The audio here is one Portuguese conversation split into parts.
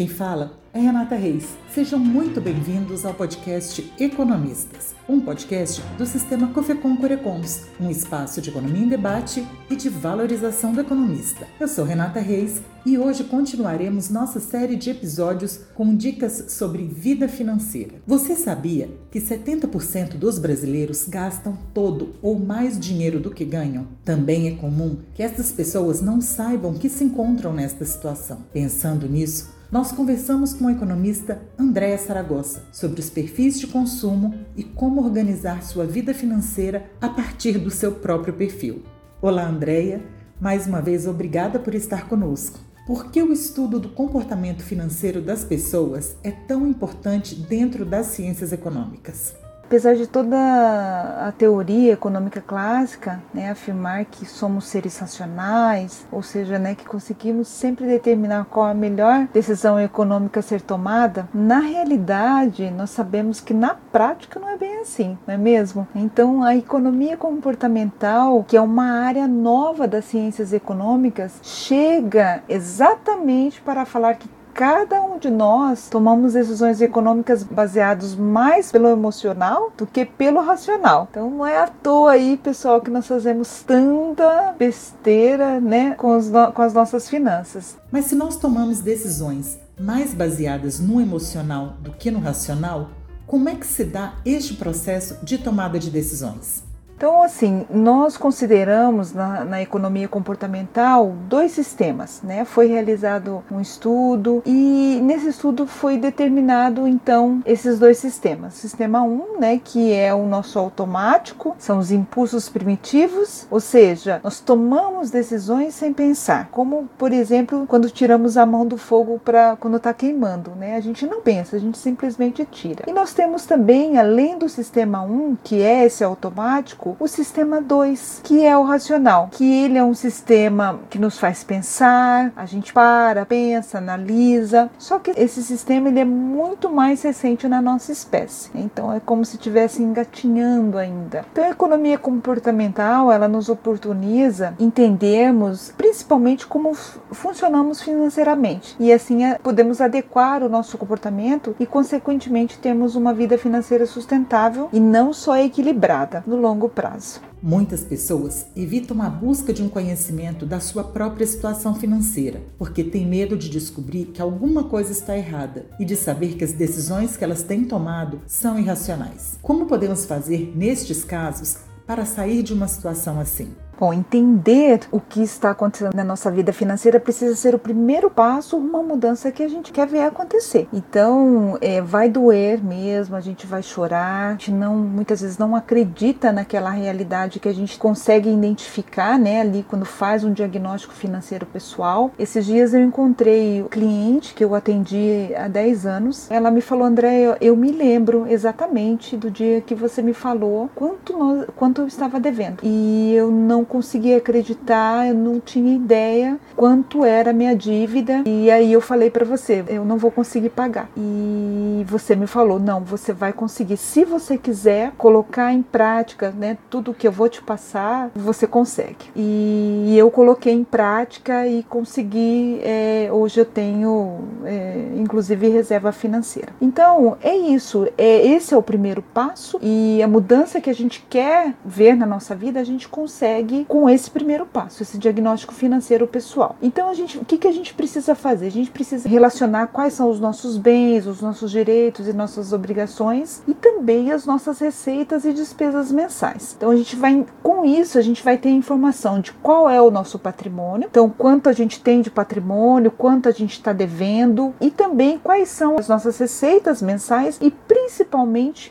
quem fala é Renata Reis. Sejam muito bem-vindos ao podcast Economistas, um podcast do sistema Cofecom Corecons, um espaço de economia em debate e de valorização do economista. Eu sou Renata Reis e hoje continuaremos nossa série de episódios com dicas sobre vida financeira. Você sabia que 70% dos brasileiros gastam todo ou mais dinheiro do que ganham? Também é comum que essas pessoas não saibam que se encontram nesta situação. Pensando nisso, nós conversamos com a economista Andréa Saragossa sobre os perfis de consumo e como organizar sua vida financeira a partir do seu próprio perfil. Olá, Andréia. Mais uma vez, obrigada por estar conosco. Por que o estudo do comportamento financeiro das pessoas é tão importante dentro das ciências econômicas? Apesar de toda a teoria econômica clássica né, afirmar que somos seres racionais, ou seja, né, que conseguimos sempre determinar qual a melhor decisão econômica a ser tomada, na realidade nós sabemos que na prática não é bem assim, não é mesmo? Então a economia comportamental, que é uma área nova das ciências econômicas, chega exatamente para falar que cada um de nós tomamos decisões econômicas baseadas mais pelo emocional do que pelo racional. Então não é à toa aí, pessoal, que nós fazemos tanta besteira, né, com, com as nossas finanças. Mas se nós tomamos decisões mais baseadas no emocional do que no racional, como é que se dá este processo de tomada de decisões? Então, assim, nós consideramos na, na, economia comportamental dois sistemas, né? Foi realizado um estudo e nesse estudo foi determinado, então, esses dois sistemas. Sistema 1, um, né, que é o nosso automático, são os impulsos primitivos, ou seja, nós tomamos decisões sem pensar, como, por exemplo, quando tiramos a mão do fogo para quando está queimando, né? A gente não pensa, a gente simplesmente tira. E nós temos também, além do sistema 1, um, que é esse automático, o sistema 2, que é o racional, que ele é um sistema que nos faz pensar, a gente para, pensa, analisa. Só que esse sistema ele é muito mais recente na nossa espécie. Então é como se estivesse engatinhando ainda. Então a economia comportamental, ela nos oportuniza entendermos principalmente como funcionamos financeiramente e assim é, podemos adequar o nosso comportamento e consequentemente termos uma vida financeira sustentável e não só equilibrada no longo prazo prazo. Muitas pessoas evitam a busca de um conhecimento da sua própria situação financeira, porque têm medo de descobrir que alguma coisa está errada e de saber que as decisões que elas têm tomado são irracionais. Como podemos fazer nestes casos para sair de uma situação assim? Bom, entender o que está acontecendo na nossa vida financeira precisa ser o primeiro passo, uma mudança que a gente quer ver acontecer. Então, é, vai doer mesmo, a gente vai chorar, a gente não, muitas vezes não acredita naquela realidade que a gente consegue identificar, né, ali quando faz um diagnóstico financeiro pessoal. Esses dias eu encontrei o cliente que eu atendi há 10 anos. Ela me falou, André, eu, eu me lembro exatamente do dia que você me falou quanto, nós, quanto eu estava devendo. E eu não conseguia acreditar, eu não tinha ideia quanto era a minha dívida. E aí eu falei para você, eu não vou conseguir pagar. E você me falou, não, você vai conseguir. Se você quiser colocar em prática, né, tudo que eu vou te passar, você consegue. E eu coloquei em prática e consegui. É, hoje eu tenho, é, inclusive, reserva financeira. Então é isso. É esse é o primeiro passo e a mudança que a gente quer ver na nossa vida a gente consegue com esse primeiro passo, esse diagnóstico financeiro pessoal. Então, a gente, o que, que a gente precisa fazer? A gente precisa relacionar quais são os nossos bens, os nossos direitos e nossas obrigações e também as nossas receitas e despesas mensais. Então, a gente vai, com isso, a gente vai ter informação de qual é o nosso patrimônio, então, quanto a gente tem de patrimônio, quanto a gente está devendo e também quais são as nossas receitas mensais e principalmente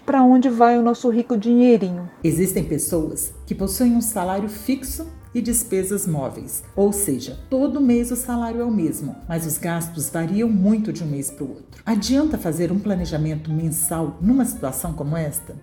para onde vai o nosso rico dinheirinho. Existem pessoas que possuem um salário fixo e despesas móveis, ou seja, todo mês o salário é o mesmo, mas os gastos variam muito de um mês para o outro. Adianta fazer um planejamento mensal numa situação como esta?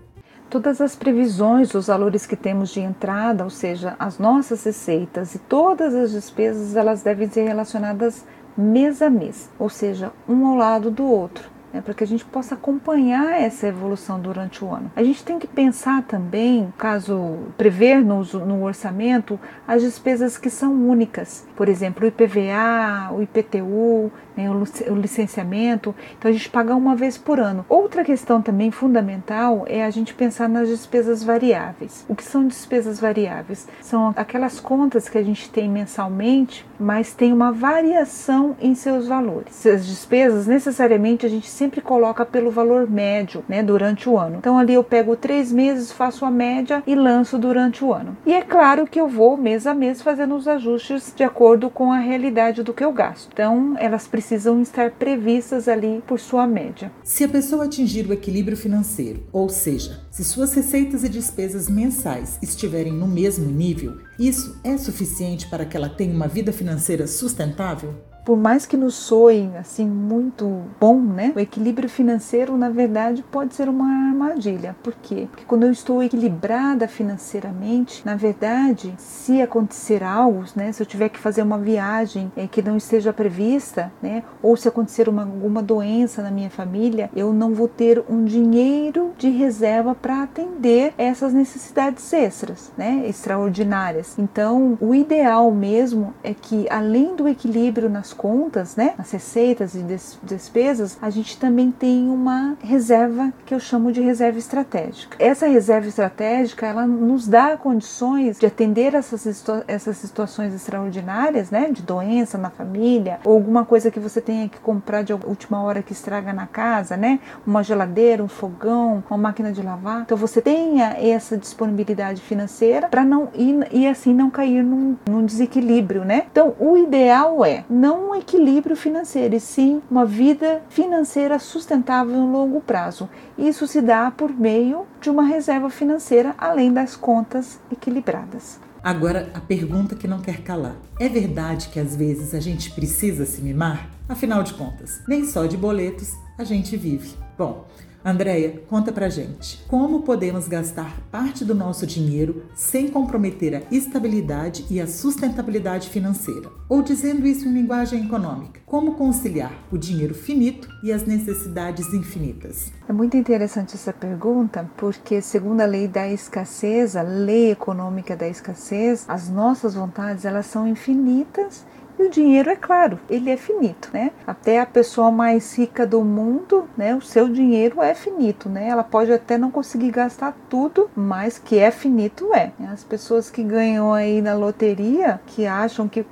Todas as previsões, os valores que temos de entrada, ou seja, as nossas receitas e todas as despesas, elas devem ser relacionadas mês a mês, ou seja, um ao lado do outro né, para que a gente possa acompanhar essa evolução durante o ano. A gente tem que pensar também, caso prever no, no orçamento, as despesas que são únicas, por exemplo, o IPVA, o IPTU, né, o licenciamento. Então a gente paga uma vez por ano. Outra questão também fundamental é a gente pensar nas despesas variáveis. O que são despesas variáveis? São aquelas contas que a gente tem mensalmente, mas tem uma variação em seus valores. As despesas necessariamente a gente sempre coloca pelo valor médio, né, durante o ano. Então ali eu pego três meses, faço a média e lanço durante o ano. E é claro que eu vou mês a mês fazendo os ajustes de acordo com a realidade do que eu gasto. Então elas precisam estar previstas ali por sua média. Se a pessoa atingir o equilíbrio financeiro, ou seja, se suas receitas e despesas mensais estiverem no mesmo nível, isso é suficiente para que ela tenha uma vida financeira sustentável? Por mais que nos soe assim muito bom, né? O equilíbrio financeiro, na verdade, pode ser uma armadilha. Por quê? Porque quando eu estou equilibrada financeiramente, na verdade, se acontecer algo, né? Se eu tiver que fazer uma viagem é, que não esteja prevista, né? Ou se acontecer uma, alguma doença na minha família, eu não vou ter um dinheiro de reserva para atender essas necessidades extras, né? Extraordinárias. Então, o ideal mesmo é que, além do equilíbrio nas contas, né, nas receitas e des despesas, a gente também tem uma reserva que eu chamo de reserva estratégica. Essa reserva estratégica, ela nos dá condições de atender essas, situa essas situações extraordinárias, né, de doença na família, ou alguma coisa que você tenha que comprar de última hora que estraga na casa, né, uma geladeira, um fogão, uma máquina de lavar. Então você tenha essa disponibilidade financeira para não ir e assim não cair num, num desequilíbrio, né? Então o ideal é não um equilíbrio financeiro, e sim uma vida financeira sustentável em longo prazo. Isso se dá por meio de uma reserva financeira, além das contas equilibradas. Agora, a pergunta que não quer calar: é verdade que às vezes a gente precisa se mimar? Afinal de contas, nem só de boletos a gente vive. Bom, Andréia, conta pra gente. Como podemos gastar parte do nosso dinheiro sem comprometer a estabilidade e a sustentabilidade financeira? Ou dizendo isso em linguagem econômica, como conciliar o dinheiro finito e as necessidades infinitas? É muito interessante essa pergunta, porque segundo a lei da escassez, a lei econômica da escassez, as nossas vontades elas são infinitas e o dinheiro, é claro, ele é finito, né? Até a pessoa mais rica do mundo, né? O seu dinheiro é finito, né? Ela pode até não conseguir gastar tudo, mas que é finito é. As pessoas que ganham aí na loteria, que acham que,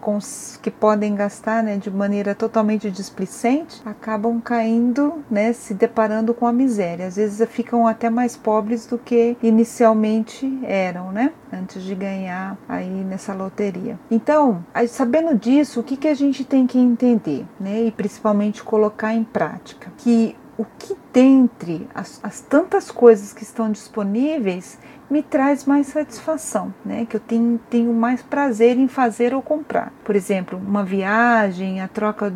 que podem gastar, né? De maneira totalmente displicente, acabam caindo, né? Se deparando com a miséria. Às vezes ficam até mais pobres do que inicialmente eram, né? Antes de ganhar aí nessa loteria. Então, sabendo disso isso, o que, que a gente tem que entender, né? E principalmente colocar em prática? Que o que dentre as, as tantas coisas que estão disponíveis me traz mais satisfação, né? Que eu tenho, tenho mais prazer em fazer ou comprar. Por exemplo, uma viagem, a troca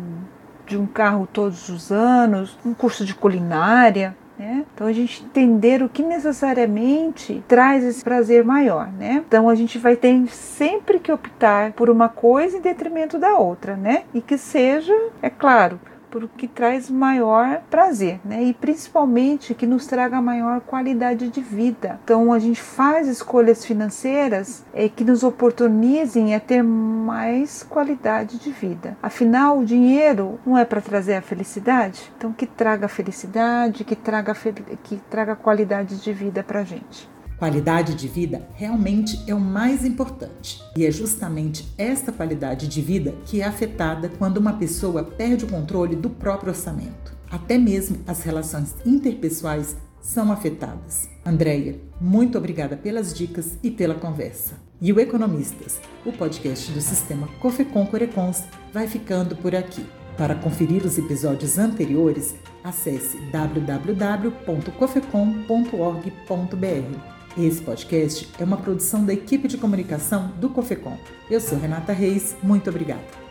de um carro todos os anos, um curso de culinária, né? Então a gente entender o que necessariamente traz esse prazer maior, né? Então a gente vai ter sempre que optar por uma coisa em detrimento da outra, né? E que seja, é claro, por que traz maior prazer, né? E principalmente que nos traga maior qualidade de vida. Então a gente faz escolhas financeiras é, que nos oportunizem a ter mais qualidade de vida. Afinal, o dinheiro não é para trazer a felicidade, então que traga felicidade, que traga que traga qualidade de vida para gente. Qualidade de vida realmente é o mais importante, e é justamente esta qualidade de vida que é afetada quando uma pessoa perde o controle do próprio orçamento. Até mesmo as relações interpessoais são afetadas. Andréia, muito obrigada pelas dicas e pela conversa. E o Economistas, o podcast do sistema Cofecon Corecons, vai ficando por aqui. Para conferir os episódios anteriores, acesse www.cofecom.org.br. Esse podcast é uma produção da equipe de comunicação do Cofecom. Eu sou Renata Reis, muito obrigada.